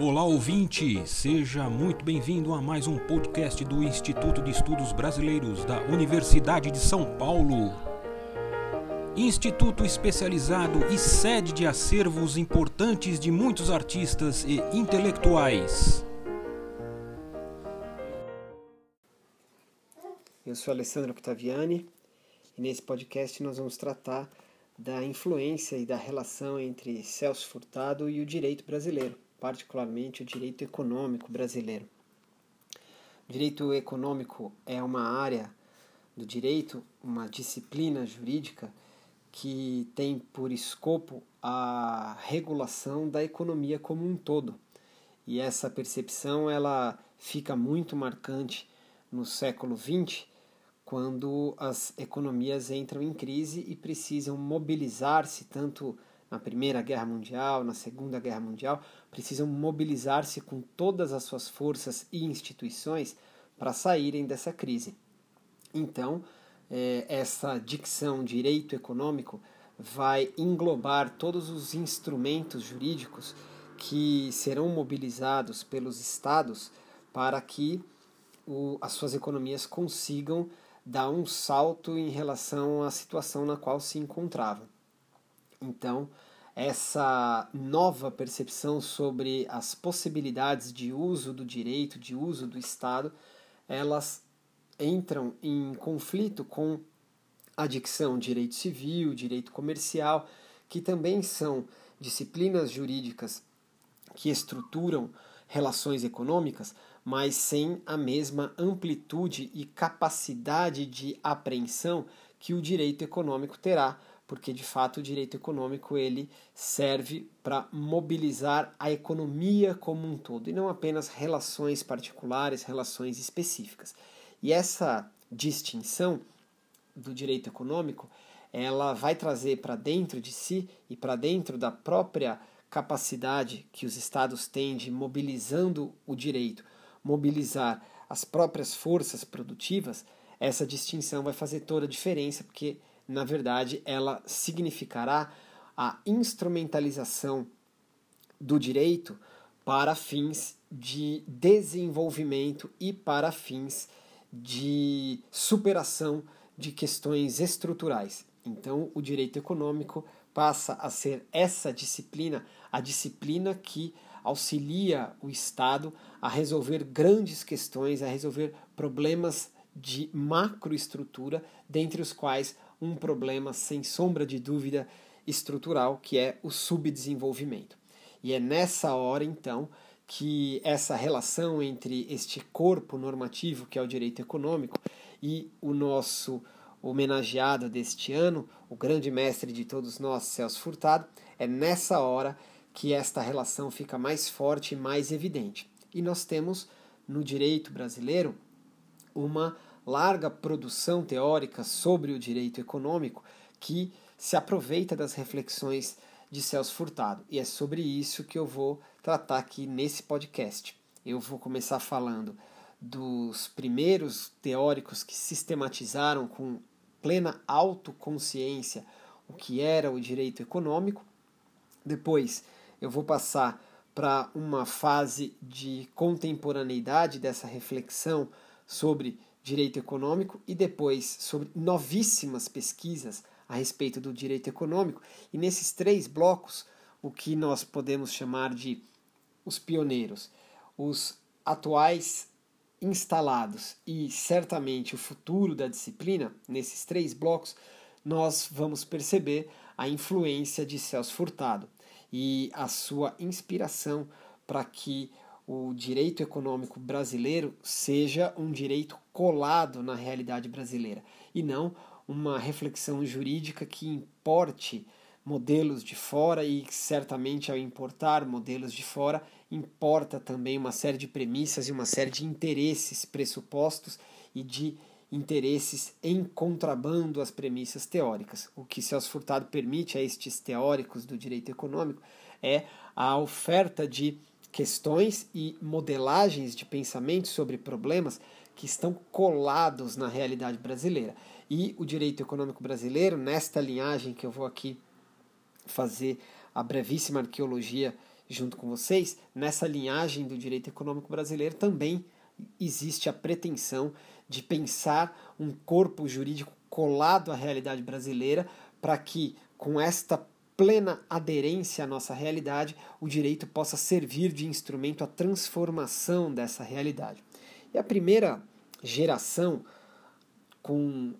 Olá ouvinte, seja muito bem-vindo a mais um podcast do Instituto de Estudos Brasileiros da Universidade de São Paulo. Instituto especializado e sede de acervos importantes de muitos artistas e intelectuais. Eu sou Alessandro Octaviani e nesse podcast nós vamos tratar da influência e da relação entre Celso Furtado e o direito brasileiro particularmente o direito econômico brasileiro. O direito econômico é uma área do direito, uma disciplina jurídica que tem por escopo a regulação da economia como um todo. E essa percepção ela fica muito marcante no século XX, quando as economias entram em crise e precisam mobilizar-se tanto na Primeira Guerra Mundial, na Segunda Guerra Mundial, precisam mobilizar-se com todas as suas forças e instituições para saírem dessa crise. Então, é, essa dicção direito econômico vai englobar todos os instrumentos jurídicos que serão mobilizados pelos estados para que o, as suas economias consigam dar um salto em relação à situação na qual se encontravam. Então, essa nova percepção sobre as possibilidades de uso do direito, de uso do Estado, elas entram em conflito com a dicção direito civil, direito comercial, que também são disciplinas jurídicas que estruturam relações econômicas, mas sem a mesma amplitude e capacidade de apreensão que o direito econômico terá porque de fato o direito econômico ele serve para mobilizar a economia como um todo e não apenas relações particulares, relações específicas. E essa distinção do direito econômico, ela vai trazer para dentro de si e para dentro da própria capacidade que os estados têm de mobilizando o direito, mobilizar as próprias forças produtivas, essa distinção vai fazer toda a diferença, porque na verdade, ela significará a instrumentalização do direito para fins de desenvolvimento e para fins de superação de questões estruturais. Então, o direito econômico passa a ser essa disciplina, a disciplina que auxilia o Estado a resolver grandes questões, a resolver problemas de macroestrutura, dentre os quais um problema, sem sombra de dúvida, estrutural, que é o subdesenvolvimento. E é nessa hora, então, que essa relação entre este corpo normativo, que é o direito econômico, e o nosso homenageado deste ano, o grande mestre de todos nós, Celso Furtado, é nessa hora que esta relação fica mais forte e mais evidente. E nós temos no direito brasileiro uma larga produção teórica sobre o direito econômico que se aproveita das reflexões de Celso Furtado. E é sobre isso que eu vou tratar aqui nesse podcast. Eu vou começar falando dos primeiros teóricos que sistematizaram com plena autoconsciência o que era o direito econômico. Depois eu vou passar para uma fase de contemporaneidade dessa reflexão sobre direito econômico e depois sobre novíssimas pesquisas a respeito do direito econômico. E nesses três blocos, o que nós podemos chamar de os pioneiros, os atuais instalados e certamente o futuro da disciplina, nesses três blocos, nós vamos perceber a influência de Celso Furtado e a sua inspiração para que o direito econômico brasileiro seja um direito colado na realidade brasileira e não uma reflexão jurídica que importe modelos de fora e certamente ao importar modelos de fora importa também uma série de premissas e uma série de interesses pressupostos e de interesses em contrabando às premissas teóricas. O que Celso Furtado permite a estes teóricos do direito econômico é a oferta de questões e modelagens de pensamento sobre problemas que estão colados na realidade brasileira. E o direito econômico brasileiro, nesta linhagem que eu vou aqui fazer a brevíssima arqueologia junto com vocês, nessa linhagem do direito econômico brasileiro também existe a pretensão de pensar um corpo jurídico colado à realidade brasileira para que, com esta plena aderência à nossa realidade, o direito possa servir de instrumento à transformação dessa realidade. E a primeira geração com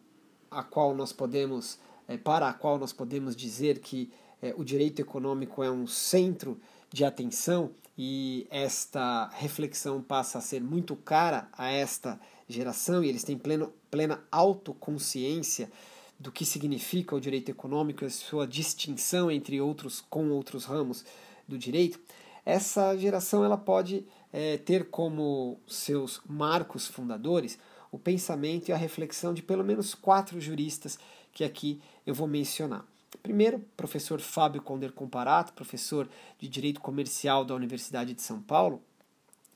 a qual nós podemos, é, para a qual nós podemos dizer que é, o direito econômico é um centro de atenção e esta reflexão passa a ser muito cara a esta geração e eles têm pleno, plena autoconsciência do que significa o direito econômico e sua distinção entre outros com outros ramos do direito, essa geração ela pode é, ter como seus marcos fundadores o pensamento e a reflexão de pelo menos quatro juristas que aqui eu vou mencionar. Primeiro, professor Fábio Conder Comparato, professor de Direito Comercial da Universidade de São Paulo,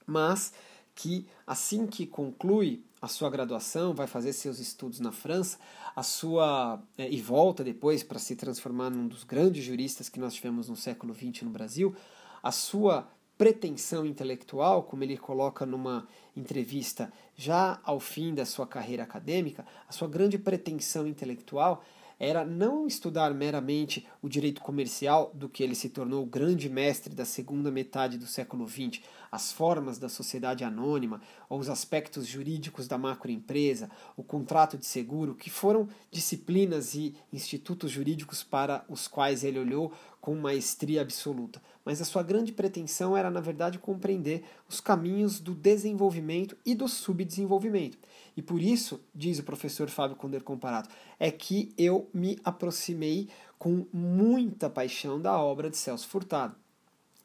mas que assim que conclui a sua graduação, vai fazer seus estudos na França, a sua é, e volta depois para se transformar num dos grandes juristas que nós tivemos no século XX no Brasil, a sua pretensão intelectual, como ele coloca numa entrevista já ao fim da sua carreira acadêmica, a sua grande pretensão intelectual era não estudar meramente o direito comercial, do que ele se tornou o grande mestre da segunda metade do século XX, as formas da sociedade anônima, ou os aspectos jurídicos da macroempresa, o contrato de seguro, que foram disciplinas e institutos jurídicos para os quais ele olhou com maestria absoluta. Mas a sua grande pretensão era, na verdade, compreender os caminhos do desenvolvimento e do subdesenvolvimento. E por isso, diz o professor Fábio Conder Comparato, é que eu me aproximei com muita paixão da obra de Celso Furtado.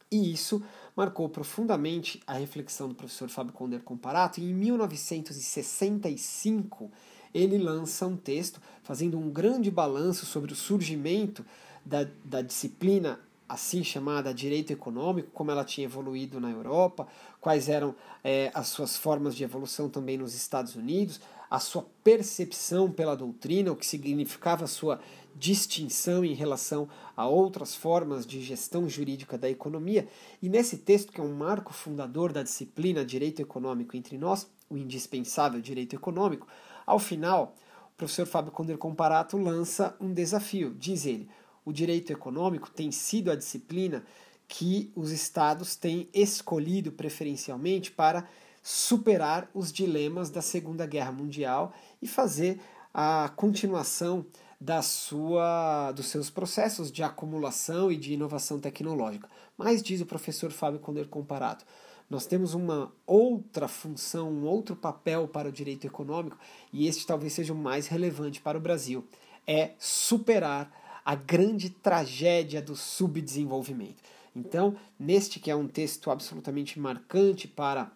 E isso marcou profundamente a reflexão do professor Fábio Conder Comparato. E em 1965, ele lança um texto fazendo um grande balanço sobre o surgimento da, da disciplina assim chamada direito econômico, como ela tinha evoluído na Europa, quais eram é, as suas formas de evolução também nos Estados Unidos, a sua percepção pela doutrina, o que significava a sua distinção em relação a outras formas de gestão jurídica da economia. E nesse texto, que é um marco fundador da disciplina Direito Econômico entre nós, o indispensável direito econômico, ao final, o professor Fábio Conder Comparato lança um desafio. Diz ele: o direito econômico tem sido a disciplina que os estados têm escolhido preferencialmente para superar os dilemas da Segunda Guerra Mundial e fazer a continuação da sua, dos seus processos de acumulação e de inovação tecnológica. Mas, diz o professor Fábio Conder Comparato, nós temos uma outra função, um outro papel para o direito econômico, e este talvez seja o mais relevante para o Brasil: é superar a grande tragédia do subdesenvolvimento. Então, neste que é um texto absolutamente marcante para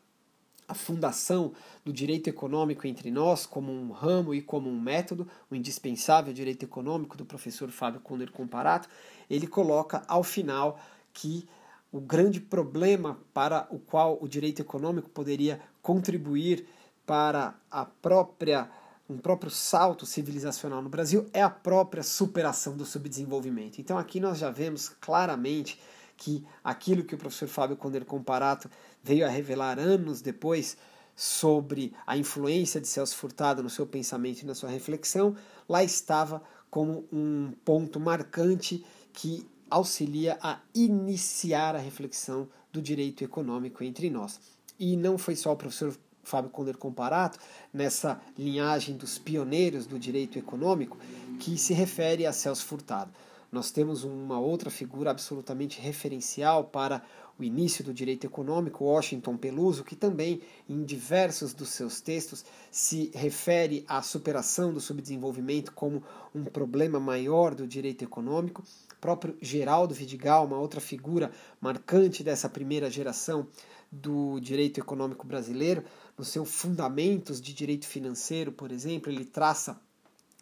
a fundação do direito econômico entre nós, como um ramo e como um método, o indispensável direito econômico do professor Fábio Conder Comparato, ele coloca ao final que o grande problema para o qual o direito econômico poderia contribuir para a própria um próprio salto civilizacional no Brasil é a própria superação do subdesenvolvimento. Então aqui nós já vemos claramente que aquilo que o professor Fábio Conder Comparato veio a revelar anos depois sobre a influência de Celso Furtado no seu pensamento e na sua reflexão, lá estava como um ponto marcante que auxilia a iniciar a reflexão do direito econômico entre nós. E não foi só o professor Fábio Conder Comparato, nessa linhagem dos pioneiros do direito econômico, que se refere a Celso Furtado. Nós temos uma outra figura absolutamente referencial para o início do direito econômico, Washington Peluso, que também, em diversos dos seus textos, se refere à superação do subdesenvolvimento como um problema maior do direito econômico. O próprio Geraldo Vidigal, uma outra figura marcante dessa primeira geração do direito econômico brasileiro, no seu Fundamentos de Direito Financeiro, por exemplo, ele traça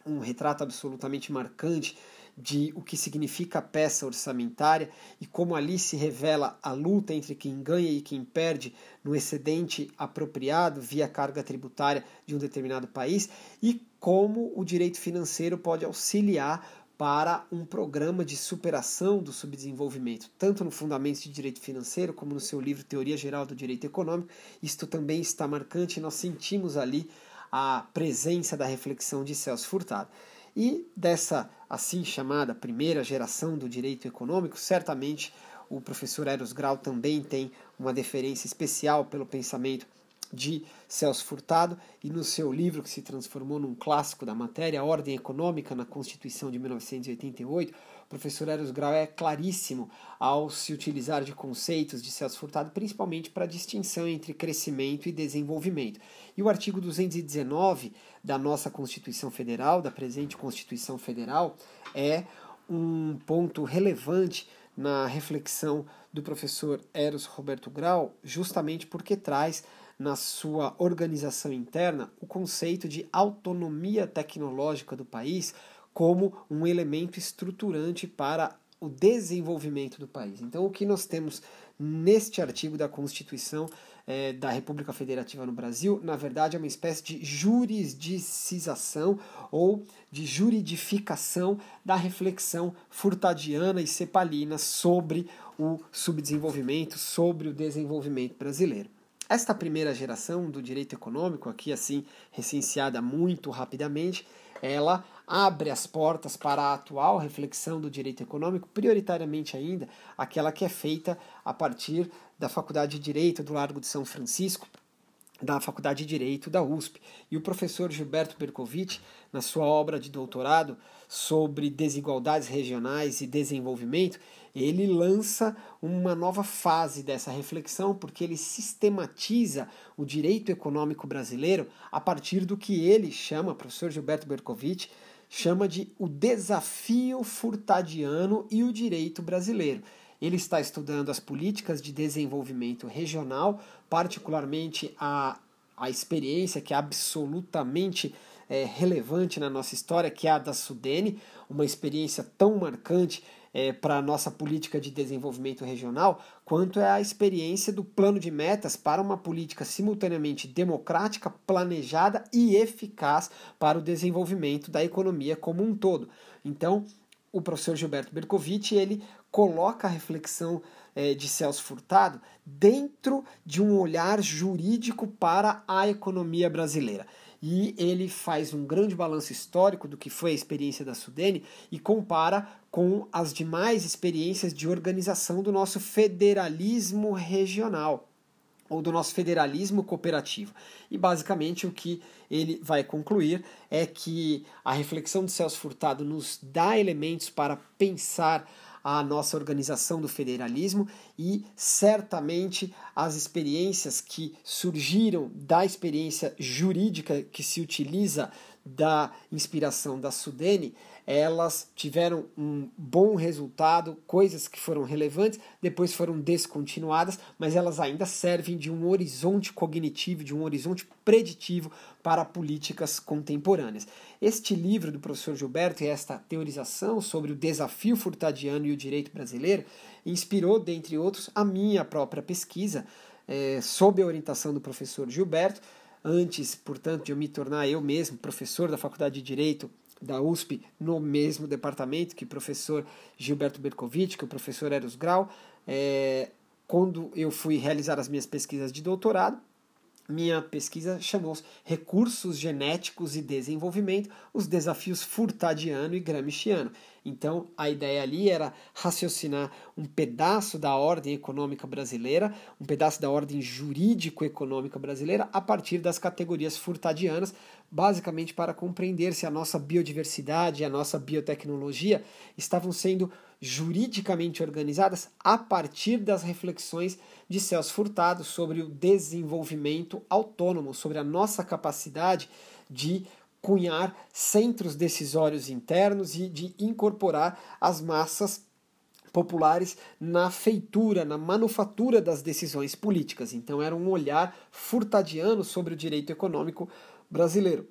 um retrato absolutamente marcante de o que significa a peça orçamentária e como ali se revela a luta entre quem ganha e quem perde no excedente apropriado via carga tributária de um determinado país e como o direito financeiro pode auxiliar para um programa de superação do subdesenvolvimento, tanto no Fundamentos de Direito Financeiro como no seu livro Teoria Geral do Direito Econômico. Isto também está marcante, nós sentimos ali a presença da reflexão de Celso Furtado. E dessa assim chamada primeira geração do direito econômico, certamente o professor Eros Grau também tem uma deferência especial pelo pensamento de Celso Furtado e no seu livro que se transformou num clássico da matéria, Ordem Econômica na Constituição de 1988, o professor Eros Grau é claríssimo ao se utilizar de conceitos de Celso Furtado, principalmente para a distinção entre crescimento e desenvolvimento. E o artigo 219 da nossa Constituição Federal, da presente Constituição Federal, é um ponto relevante na reflexão do professor Eros Roberto Grau, justamente porque traz na sua organização interna o conceito de autonomia tecnológica do país como um elemento estruturante para o desenvolvimento do país. Então, o que nós temos neste artigo da Constituição é, da República Federativa no Brasil, na verdade, é uma espécie de jurisdicização ou de juridificação da reflexão furtadiana e cepalina sobre o subdesenvolvimento, sobre o desenvolvimento brasileiro. Esta primeira geração do direito econômico, aqui assim recenseada muito rapidamente, ela abre as portas para a atual reflexão do direito econômico, prioritariamente ainda aquela que é feita a partir da Faculdade de Direito do Largo de São Francisco, da Faculdade de Direito da USP. E o professor Gilberto Berkovitch, na sua obra de doutorado sobre desigualdades regionais e desenvolvimento, ele lança uma nova fase dessa reflexão, porque ele sistematiza o direito econômico brasileiro a partir do que ele chama, professor Gilberto Berkovitch, chama de o desafio furtadiano e o direito brasileiro. Ele está estudando as políticas de desenvolvimento regional, particularmente a, a experiência que é absolutamente é, relevante na nossa história, que é a da Sudene, uma experiência tão marcante é, para a nossa política de desenvolvimento regional, quanto é a experiência do plano de metas para uma política simultaneamente democrática, planejada e eficaz para o desenvolvimento da economia como um todo. Então, o professor Gilberto Bercovitch ele coloca a reflexão é, de Celso Furtado dentro de um olhar jurídico para a economia brasileira e ele faz um grande balanço histórico do que foi a experiência da Sudene e compara com as demais experiências de organização do nosso federalismo regional ou do nosso federalismo cooperativo. E basicamente o que ele vai concluir é que a reflexão de Celso Furtado nos dá elementos para pensar a nossa organização do federalismo e certamente as experiências que surgiram da experiência jurídica que se utiliza da inspiração da Sudene elas tiveram um bom resultado, coisas que foram relevantes, depois foram descontinuadas, mas elas ainda servem de um horizonte cognitivo, de um horizonte preditivo para políticas contemporâneas. Este livro do professor Gilberto e esta teorização sobre o desafio furtadiano e o direito brasileiro inspirou, dentre outros, a minha própria pesquisa, é, sob a orientação do professor Gilberto. Antes, portanto, de eu me tornar eu mesmo professor da Faculdade de Direito da USP no mesmo departamento que o professor Gilberto Bercovitch, que o professor Eros Grau. É, quando eu fui realizar as minhas pesquisas de doutorado, minha pesquisa chamou-se Recursos Genéticos e Desenvolvimento, os desafios Furtadiano e Gramsciano. Então, a ideia ali era raciocinar um pedaço da ordem econômica brasileira, um pedaço da ordem jurídico-econômica brasileira, a partir das categorias furtadianas, basicamente para compreender se a nossa biodiversidade e a nossa biotecnologia estavam sendo juridicamente organizadas a partir das reflexões de Celso Furtado sobre o desenvolvimento autônomo, sobre a nossa capacidade de cunhar centros decisórios internos e de incorporar as massas populares na feitura, na manufatura das decisões políticas. Então era um olhar furtadiano sobre o direito econômico brasileiro.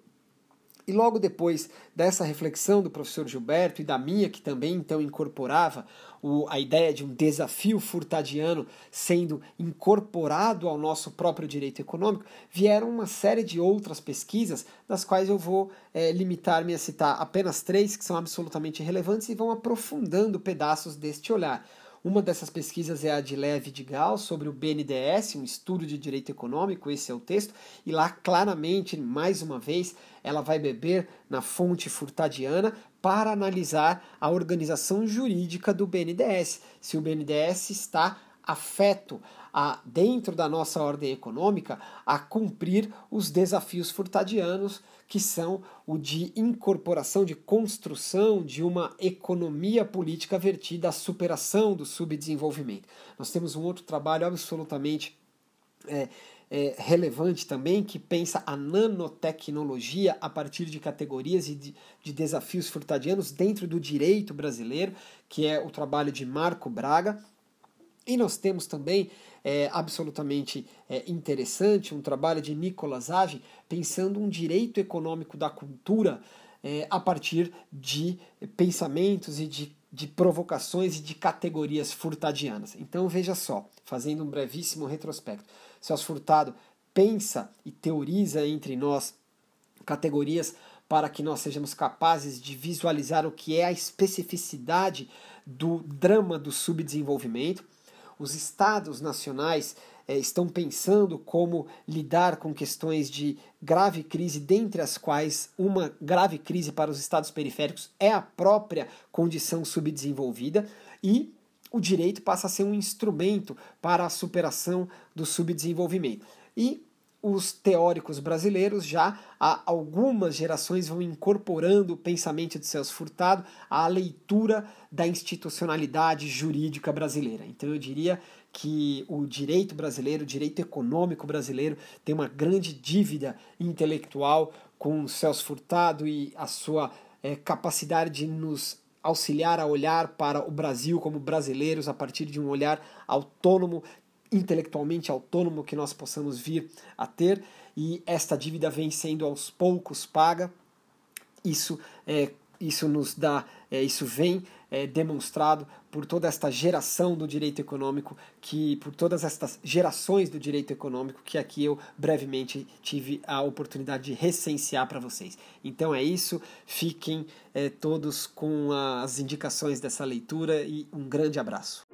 E logo depois dessa reflexão do professor Gilberto e da minha, que também então incorporava o, a ideia de um desafio furtadiano sendo incorporado ao nosso próprio direito econômico, vieram uma série de outras pesquisas, das quais eu vou é, limitar-me a citar apenas três que são absolutamente relevantes e vão aprofundando pedaços deste olhar. Uma dessas pesquisas é a de Leve de Gal sobre o BNDES, um estudo de direito econômico, esse é o texto, e lá claramente, mais uma vez, ela vai beber na fonte furtadiana para analisar a organização jurídica do BNDES, se o BNDES está afeto a, dentro da nossa ordem econômica a cumprir os desafios furtadianos que são o de incorporação, de construção de uma economia política vertida à superação do subdesenvolvimento. Nós temos um outro trabalho absolutamente é, é, relevante também, que pensa a nanotecnologia a partir de categorias e de, de, desafios furtadianos dentro do direito brasileiro, que é o trabalho de Marco Braga. E nós temos também é, absolutamente é, interessante, um trabalho de Nicolas Ave, pensando um direito econômico da cultura é, a partir de pensamentos e de, de provocações e de categorias furtadianas. Então veja só, fazendo um brevíssimo retrospecto. Celso Furtado pensa e teoriza entre nós categorias para que nós sejamos capazes de visualizar o que é a especificidade do drama do subdesenvolvimento os estados nacionais é, estão pensando como lidar com questões de grave crise, dentre as quais uma grave crise para os estados periféricos é a própria condição subdesenvolvida, e o direito passa a ser um instrumento para a superação do subdesenvolvimento. E os teóricos brasileiros já há algumas gerações vão incorporando o pensamento de Celso Furtado à leitura da institucionalidade jurídica brasileira. Então eu diria que o direito brasileiro, o direito econômico brasileiro tem uma grande dívida intelectual com Celso Furtado e a sua é, capacidade de nos auxiliar a olhar para o Brasil como brasileiros a partir de um olhar autônomo intelectualmente autônomo que nós possamos vir a ter, e esta dívida vem sendo aos poucos paga. Isso, é, isso nos dá, é, isso vem é, demonstrado por toda esta geração do direito econômico, que por todas estas gerações do direito econômico que aqui eu brevemente tive a oportunidade de recensear para vocês. Então é isso, fiquem é, todos com as indicações dessa leitura e um grande abraço.